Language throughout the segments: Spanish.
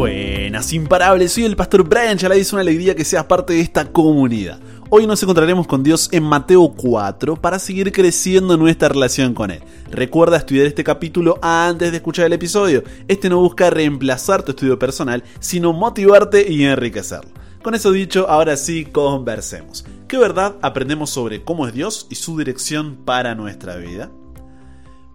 Buenas, imparables, soy el pastor Brian ya es una alegría que seas parte de esta comunidad. Hoy nos encontraremos con Dios en Mateo 4 para seguir creciendo nuestra relación con Él. Recuerda estudiar este capítulo antes de escuchar el episodio. Este no busca reemplazar tu estudio personal, sino motivarte y enriquecerlo. Con eso dicho, ahora sí conversemos. ¿Qué verdad aprendemos sobre cómo es Dios y su dirección para nuestra vida?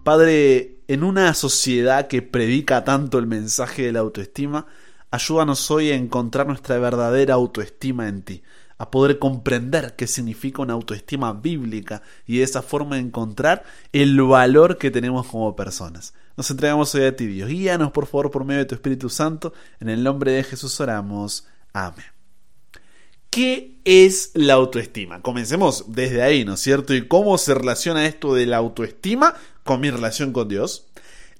Padre, en una sociedad que predica tanto el mensaje de la autoestima, ayúdanos hoy a encontrar nuestra verdadera autoestima en ti, a poder comprender qué significa una autoestima bíblica y de esa forma encontrar el valor que tenemos como personas. Nos entregamos hoy a ti, Dios. Guíanos, por favor, por medio de tu Espíritu Santo. En el nombre de Jesús oramos. Amén. ¿Qué es la autoestima? Comencemos desde ahí, ¿no es cierto? ¿Y cómo se relaciona esto de la autoestima con mi relación con Dios?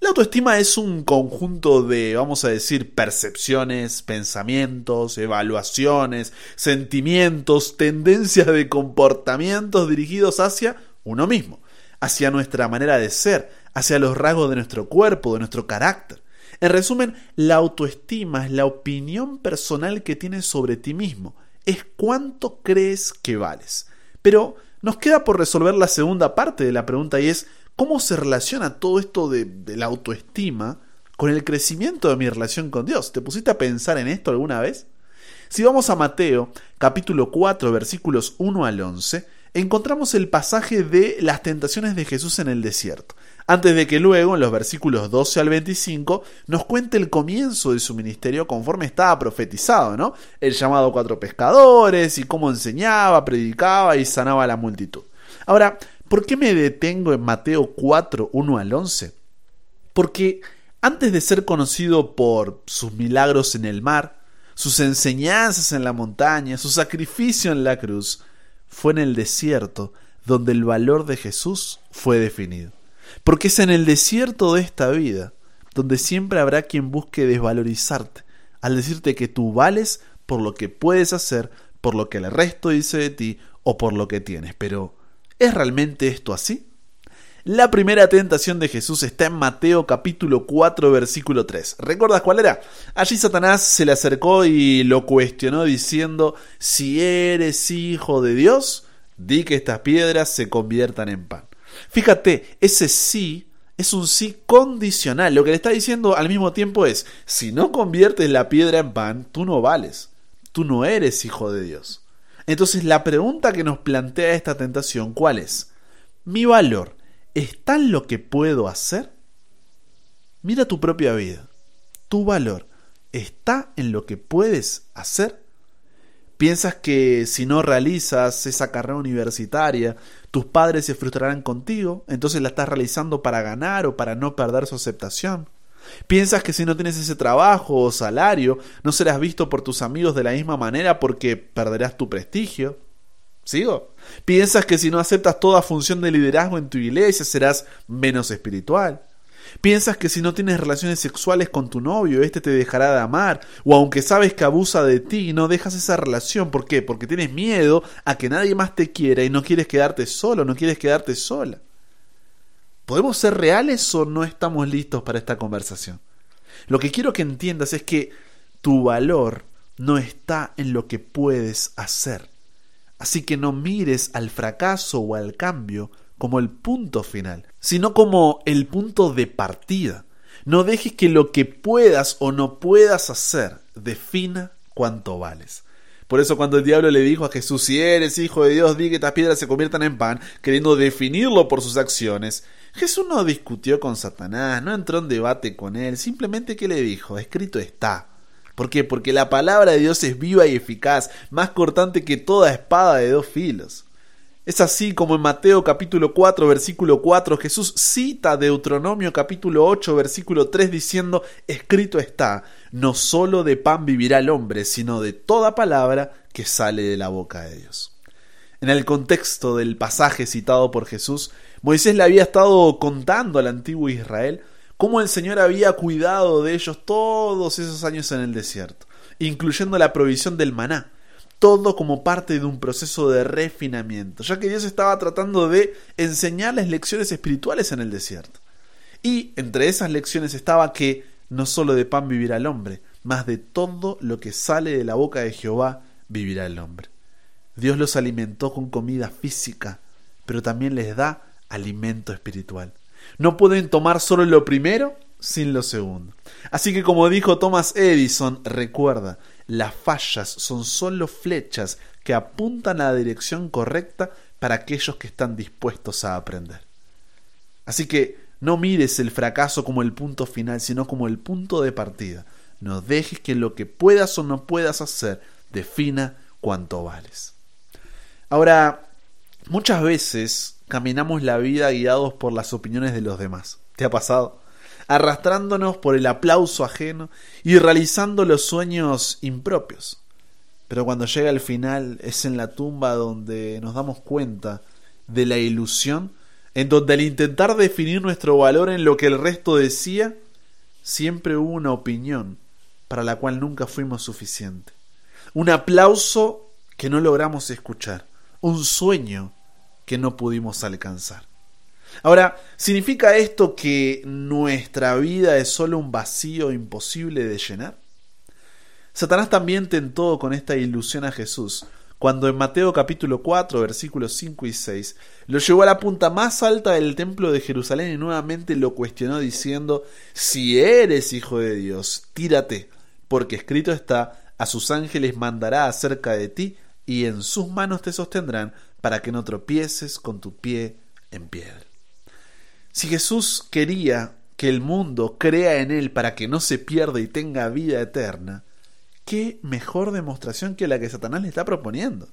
La autoestima es un conjunto de, vamos a decir, percepciones, pensamientos, evaluaciones, sentimientos, tendencias de comportamientos dirigidos hacia uno mismo, hacia nuestra manera de ser, hacia los rasgos de nuestro cuerpo, de nuestro carácter. En resumen, la autoestima es la opinión personal que tienes sobre ti mismo, es cuánto crees que vales. Pero nos queda por resolver la segunda parte de la pregunta y es cómo se relaciona todo esto de, la autoestima con el crecimiento de mi relación con Dios. ¿Te pusiste a pensar en esto alguna vez? Si vamos a Mateo capítulo 4 versículos 1 al 11, encontramos el pasaje de las tentaciones de Jesús en el desierto antes de que luego, en los versículos 12 al 25, nos cuente el comienzo de su ministerio conforme estaba profetizado, ¿no? El llamado a cuatro pescadores y cómo enseñaba, predicaba y sanaba a la multitud. Ahora, ¿por qué me detengo en Mateo 4, 1 al 11? Porque antes de ser conocido por sus milagros en el mar, sus enseñanzas en la montaña, su sacrificio en la cruz, fue en el desierto donde el valor de Jesús fue definido. Porque es en el desierto de esta vida donde siempre habrá quien busque desvalorizarte, al decirte que tú vales por lo que puedes hacer, por lo que el resto dice de ti o por lo que tienes. Pero, ¿es realmente esto así? La primera tentación de Jesús está en Mateo capítulo 4 versículo 3. ¿Recuerdas cuál era? Allí Satanás se le acercó y lo cuestionó diciendo, si eres hijo de Dios, di que estas piedras se conviertan en pan. Fíjate, ese sí es un sí condicional. Lo que le está diciendo al mismo tiempo es, si no conviertes la piedra en pan, tú no vales. Tú no eres hijo de Dios. Entonces la pregunta que nos plantea esta tentación, ¿cuál es? ¿Mi valor está en lo que puedo hacer? Mira tu propia vida. ¿Tu valor está en lo que puedes hacer? ¿Piensas que si no realizas esa carrera universitaria, tus padres se frustrarán contigo? Entonces la estás realizando para ganar o para no perder su aceptación. ¿Piensas que si no tienes ese trabajo o salario, no serás visto por tus amigos de la misma manera porque perderás tu prestigio? ¿Sigo? ¿Piensas que si no aceptas toda función de liderazgo en tu iglesia serás menos espiritual? Piensas que si no tienes relaciones sexuales con tu novio, éste te dejará de amar, o aunque sabes que abusa de ti, no dejas esa relación. ¿Por qué? Porque tienes miedo a que nadie más te quiera y no quieres quedarte solo, no quieres quedarte sola. ¿Podemos ser reales o no estamos listos para esta conversación? Lo que quiero que entiendas es que tu valor no está en lo que puedes hacer. Así que no mires al fracaso o al cambio como el punto final, sino como el punto de partida. No dejes que lo que puedas o no puedas hacer defina cuánto vales. Por eso cuando el diablo le dijo a Jesús, si eres hijo de Dios, di que estas piedras se conviertan en pan, queriendo definirlo por sus acciones, Jesús no discutió con Satanás, no entró en debate con él, simplemente que le dijo, escrito está. ¿Por qué? Porque la palabra de Dios es viva y eficaz, más cortante que toda espada de dos filos. Es así como en Mateo capítulo 4 versículo 4 Jesús cita Deuteronomio capítulo 8 versículo 3 diciendo, escrito está, no solo de pan vivirá el hombre, sino de toda palabra que sale de la boca de Dios. En el contexto del pasaje citado por Jesús, Moisés le había estado contando al antiguo Israel cómo el Señor había cuidado de ellos todos esos años en el desierto, incluyendo la provisión del maná todo como parte de un proceso de refinamiento, ya que Dios estaba tratando de enseñarles lecciones espirituales en el desierto. Y entre esas lecciones estaba que no solo de pan vivirá el hombre, más de todo lo que sale de la boca de Jehová vivirá el hombre. Dios los alimentó con comida física, pero también les da alimento espiritual. No pueden tomar solo lo primero sin lo segundo. Así que como dijo Thomas Edison, recuerda, las fallas son solo flechas que apuntan a la dirección correcta para aquellos que están dispuestos a aprender. Así que no mires el fracaso como el punto final, sino como el punto de partida. No dejes que lo que puedas o no puedas hacer defina cuánto vales. Ahora, muchas veces caminamos la vida guiados por las opiniones de los demás. ¿Te ha pasado? Arrastrándonos por el aplauso ajeno y realizando los sueños impropios. Pero cuando llega el final es en la tumba donde nos damos cuenta de la ilusión, en donde al intentar definir nuestro valor en lo que el resto decía, siempre hubo una opinión para la cual nunca fuimos suficientes. Un aplauso que no logramos escuchar. Un sueño que no pudimos alcanzar. Ahora, ¿significa esto que nuestra vida es solo un vacío imposible de llenar? Satanás también tentó con esta ilusión a Jesús, cuando en Mateo capítulo 4 versículos 5 y 6 lo llevó a la punta más alta del templo de Jerusalén y nuevamente lo cuestionó diciendo, si eres hijo de Dios, tírate, porque escrito está, a sus ángeles mandará acerca de ti, y en sus manos te sostendrán, para que no tropieces con tu pie en piedra. Si Jesús quería que el mundo crea en Él para que no se pierda y tenga vida eterna, ¿qué mejor demostración que la que Satanás le está proponiendo?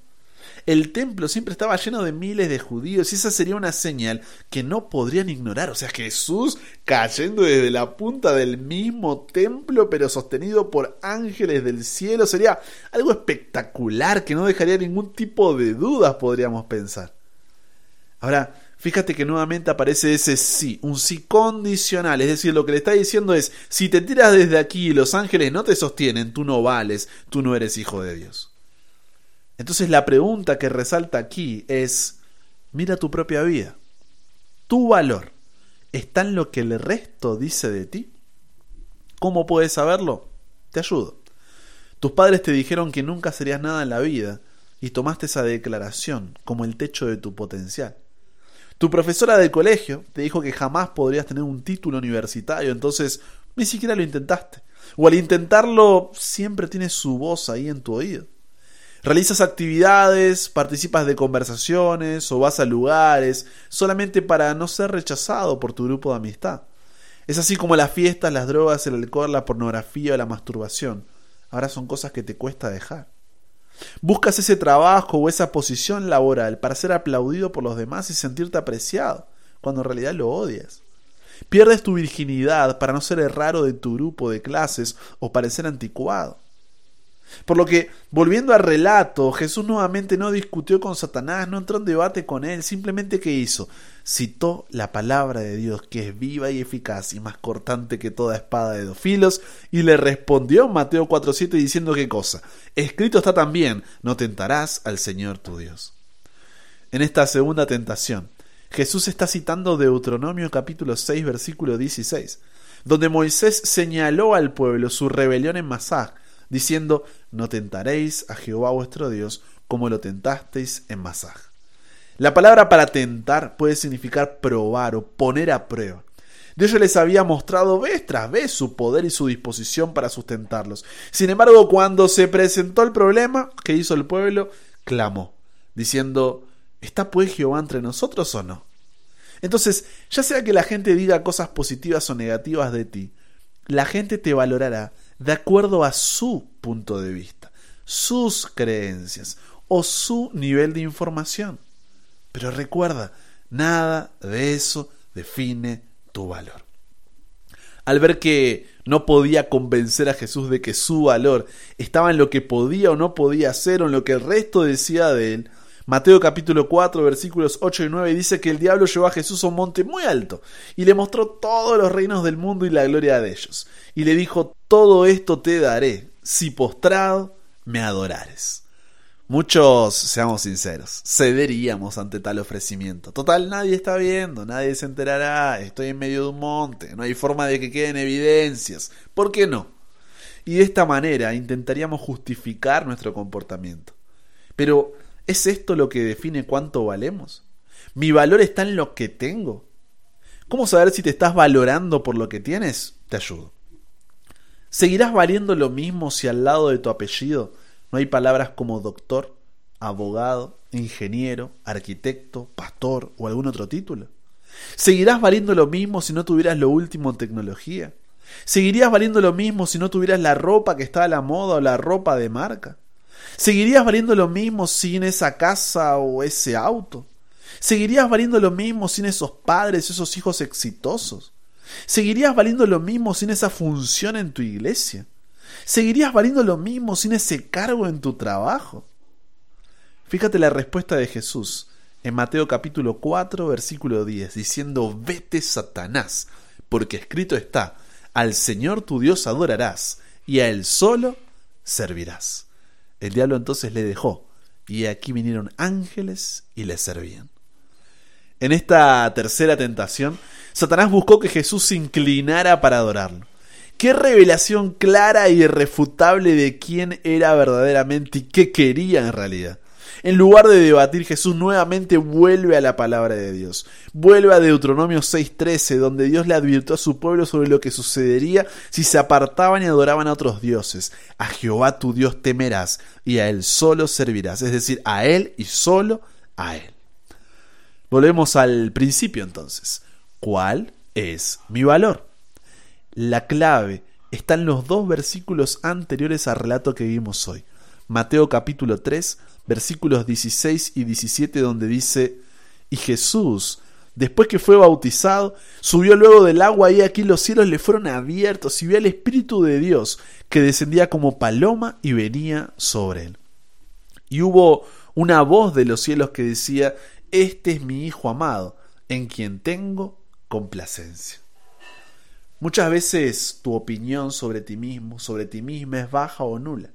El templo siempre estaba lleno de miles de judíos y esa sería una señal que no podrían ignorar. O sea, Jesús cayendo desde la punta del mismo templo pero sostenido por ángeles del cielo sería algo espectacular que no dejaría ningún tipo de dudas, podríamos pensar. Ahora, fíjate que nuevamente aparece ese sí, un sí condicional, es decir, lo que le está diciendo es, si te tiras desde aquí y los ángeles no te sostienen, tú no vales, tú no eres hijo de Dios. Entonces la pregunta que resalta aquí es, mira tu propia vida. ¿Tu valor está en lo que el resto dice de ti? ¿Cómo puedes saberlo? Te ayudo. Tus padres te dijeron que nunca serías nada en la vida y tomaste esa declaración como el techo de tu potencial. Tu profesora del colegio te dijo que jamás podrías tener un título universitario, entonces ni siquiera lo intentaste. O al intentarlo siempre tienes su voz ahí en tu oído. Realizas actividades, participas de conversaciones o vas a lugares solamente para no ser rechazado por tu grupo de amistad. Es así como las fiestas, las drogas, el alcohol, la pornografía o la masturbación. Ahora son cosas que te cuesta dejar. Buscas ese trabajo o esa posición laboral para ser aplaudido por los demás y sentirte apreciado, cuando en realidad lo odias. Pierdes tu virginidad para no ser el raro de tu grupo de clases o parecer anticuado. Por lo que, volviendo al relato, Jesús nuevamente no discutió con Satanás, no entró en debate con él, simplemente ¿qué hizo? Citó la palabra de Dios, que es viva y eficaz y más cortante que toda espada de dos filos, y le respondió Mateo 4.7 diciendo qué cosa. Escrito está también, no tentarás al Señor tu Dios. En esta segunda tentación, Jesús está citando Deuteronomio capítulo 6 versículo 16, donde Moisés señaló al pueblo su rebelión en Masá, diciendo, no tentaréis a Jehová vuestro Dios como lo tentasteis en Masaj. La palabra para tentar puede significar probar o poner a prueba. Dios les había mostrado vez tras vez su poder y su disposición para sustentarlos. Sin embargo, cuando se presentó el problema, ¿qué hizo el pueblo? Clamó, diciendo, ¿está pues Jehová entre nosotros o no? Entonces, ya sea que la gente diga cosas positivas o negativas de ti, la gente te valorará de acuerdo a su punto de vista, sus creencias o su nivel de información. Pero recuerda, nada de eso define tu valor. Al ver que no podía convencer a Jesús de que su valor estaba en lo que podía o no podía hacer o en lo que el resto decía de él, Mateo capítulo 4 versículos 8 y 9 dice que el diablo llevó a Jesús a un monte muy alto y le mostró todos los reinos del mundo y la gloria de ellos. Y le dijo, todo esto te daré si postrado me adorares. Muchos, seamos sinceros, cederíamos ante tal ofrecimiento. Total, nadie está viendo, nadie se enterará, estoy en medio de un monte, no hay forma de que queden evidencias. ¿Por qué no? y de esta manera intentaríamos justificar nuestro comportamiento. Pero, ¿es esto lo que define cuánto valemos? ¿Mi valor está en lo que tengo? ¿Cómo saber si te estás valorando por lo que tienes? Te ayudo. ¿Seguirás valiendo lo mismo si al lado de tu apellido no hay palabras como doctor, abogado, ingeniero, arquitecto, pastor o algún otro título? ¿Seguirás valiendo lo mismo si no tuvieras lo último en tecnología? ¿Seguirías valiendo lo mismo si no tuvieras la ropa que está a la moda o la ropa de marca? ¿Seguirías valiendo lo mismo sin esa casa o ese auto? ¿Seguirías valiendo lo mismo sin esos padres, esos hijos exitosos? ¿Seguirías valiendo lo mismo sin esa función en tu iglesia? ¿Seguirías valiendo lo mismo sin ese cargo en tu trabajo? Fíjate la respuesta de Jesús en Mateo capítulo 4, versículo 10, diciendo, vete Satanás, porque escrito está, al Señor tu Dios adorarás, y a Él solo servirás. El diablo entonces le dejó, y aquí vinieron ángeles y le servían. En esta tercera tentación, Satanás buscó que Jesús se inclinara para adorarlo. Qué revelación clara y irrefutable de quién era verdaderamente y qué quería en realidad. En lugar de debatir, Jesús nuevamente vuelve a la palabra de Dios. Vuelve a Deuteronomio 6:13, donde Dios le advirtió a su pueblo sobre lo que sucedería si se apartaban y adoraban a otros dioses. A Jehová tu Dios temerás y a Él solo servirás, es decir, a Él y solo a Él. Volvemos al principio entonces. ¿Cuál es mi valor? La clave está en los dos versículos anteriores al relato que vimos hoy. Mateo capítulo 3, versículos 16 y 17 donde dice, y Jesús, después que fue bautizado, subió luego del agua y aquí los cielos le fueron abiertos y vio al Espíritu de Dios que descendía como paloma y venía sobre él. Y hubo una voz de los cielos que decía, Este es mi Hijo amado, en quien tengo complacencia. Muchas veces tu opinión sobre ti mismo, sobre ti misma es baja o nula.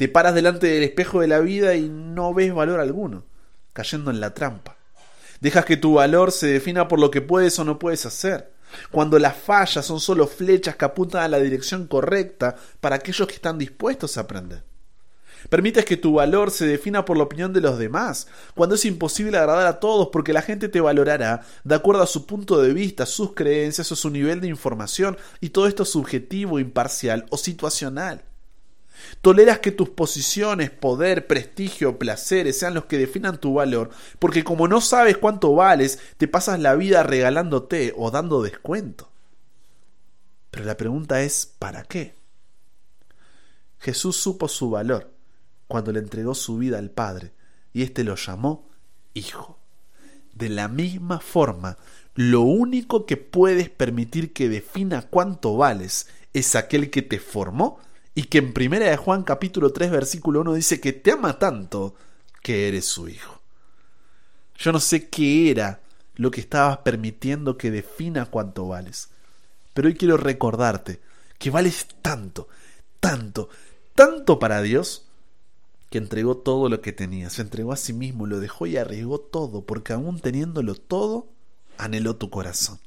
Te paras delante del espejo de la vida y no ves valor alguno, cayendo en la trampa. Dejas que tu valor se defina por lo que puedes o no puedes hacer, cuando las fallas son solo flechas que apuntan a la dirección correcta para aquellos que están dispuestos a aprender. Permites que tu valor se defina por la opinión de los demás, cuando es imposible agradar a todos porque la gente te valorará de acuerdo a su punto de vista, sus creencias o su nivel de información, y todo esto es subjetivo, imparcial o situacional. Toleras que tus posiciones, poder, prestigio, placeres sean los que definan tu valor, porque como no sabes cuánto vales, te pasas la vida regalándote o dando descuento. Pero la pregunta es, ¿para qué? Jesús supo su valor cuando le entregó su vida al Padre, y éste lo llamó Hijo. De la misma forma, lo único que puedes permitir que defina cuánto vales es aquel que te formó y que en primera de Juan capítulo 3 versículo 1 dice que te ama tanto que eres su hijo. Yo no sé qué era lo que estabas permitiendo que defina cuánto vales, pero hoy quiero recordarte que vales tanto, tanto, tanto para Dios que entregó todo lo que tenía, se entregó a sí mismo, lo dejó y arriesgó todo, porque aún teniéndolo todo, anheló tu corazón.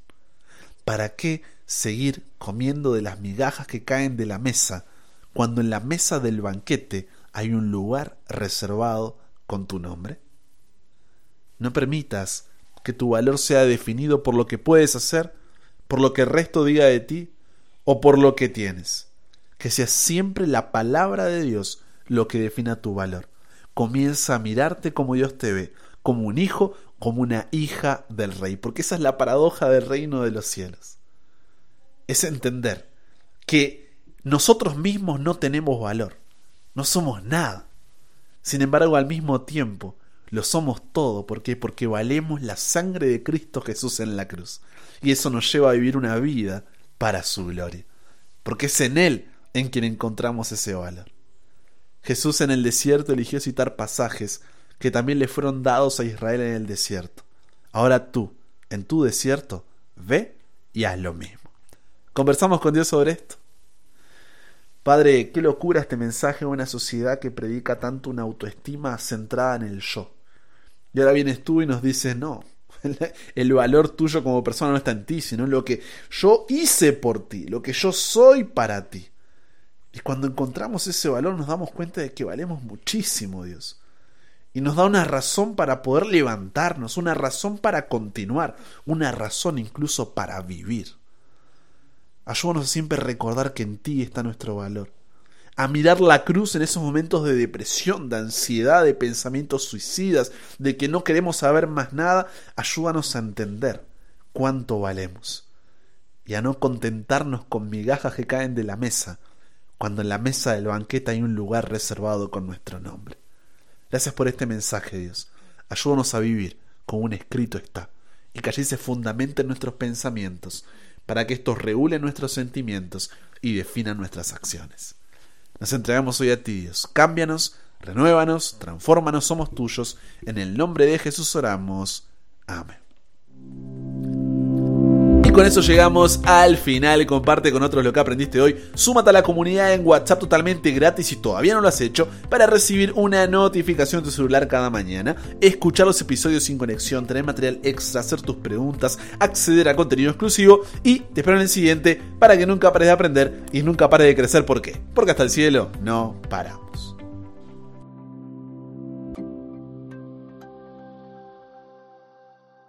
¿Para qué seguir comiendo de las migajas que caen de la mesa cuando en la mesa del banquete hay un lugar reservado con tu nombre? No permitas que tu valor sea definido por lo que puedes hacer, por lo que el resto diga de ti o por lo que tienes. Que sea siempre la palabra de Dios lo que defina tu valor. Comienza a mirarte como Dios te ve, como un hijo, como una hija del rey, porque esa es la paradoja del reino de los cielos. Es entender que nosotros mismos no tenemos valor, no somos nada. Sin embargo, al mismo tiempo, lo somos todo. ¿Por qué? Porque valemos la sangre de Cristo Jesús en la cruz. Y eso nos lleva a vivir una vida para su gloria. Porque es en Él en quien encontramos ese valor. Jesús en el desierto eligió citar pasajes que también le fueron dados a Israel en el desierto. Ahora tú, en tu desierto, ve y haz lo mismo. Conversamos con Dios sobre esto. Padre, qué locura este mensaje en una sociedad que predica tanto una autoestima centrada en el yo. Y ahora vienes tú y nos dices, no, el valor tuyo como persona no está en ti, sino en lo que yo hice por ti, lo que yo soy para ti. Y cuando encontramos ese valor nos damos cuenta de que valemos muchísimo, Dios. Y nos da una razón para poder levantarnos, una razón para continuar, una razón incluso para vivir. Ayúdanos a siempre recordar que en ti está nuestro valor. A mirar la cruz en esos momentos de depresión, de ansiedad, de pensamientos suicidas, de que no queremos saber más nada. Ayúdanos a entender cuánto valemos. Y a no contentarnos con migajas que caen de la mesa, cuando en la mesa del banquete hay un lugar reservado con nuestro nombre. Gracias por este mensaje, Dios. Ayúdanos a vivir como un escrito está, y que allí se fundamenten nuestros pensamientos, para que estos regulen nuestros sentimientos y definan nuestras acciones. Nos entregamos hoy a ti, Dios. Cámbianos, renuévanos, transfórmanos, somos tuyos. En el nombre de Jesús oramos. Amén con eso llegamos al final. Comparte con otros lo que aprendiste hoy. Súmate a la comunidad en WhatsApp totalmente gratis si todavía no lo has hecho para recibir una notificación en tu celular cada mañana, escuchar los episodios sin conexión, tener material extra, hacer tus preguntas, acceder a contenido exclusivo y te espero en el siguiente para que nunca pares de aprender y nunca pares de crecer. ¿Por qué? Porque hasta el cielo no paramos.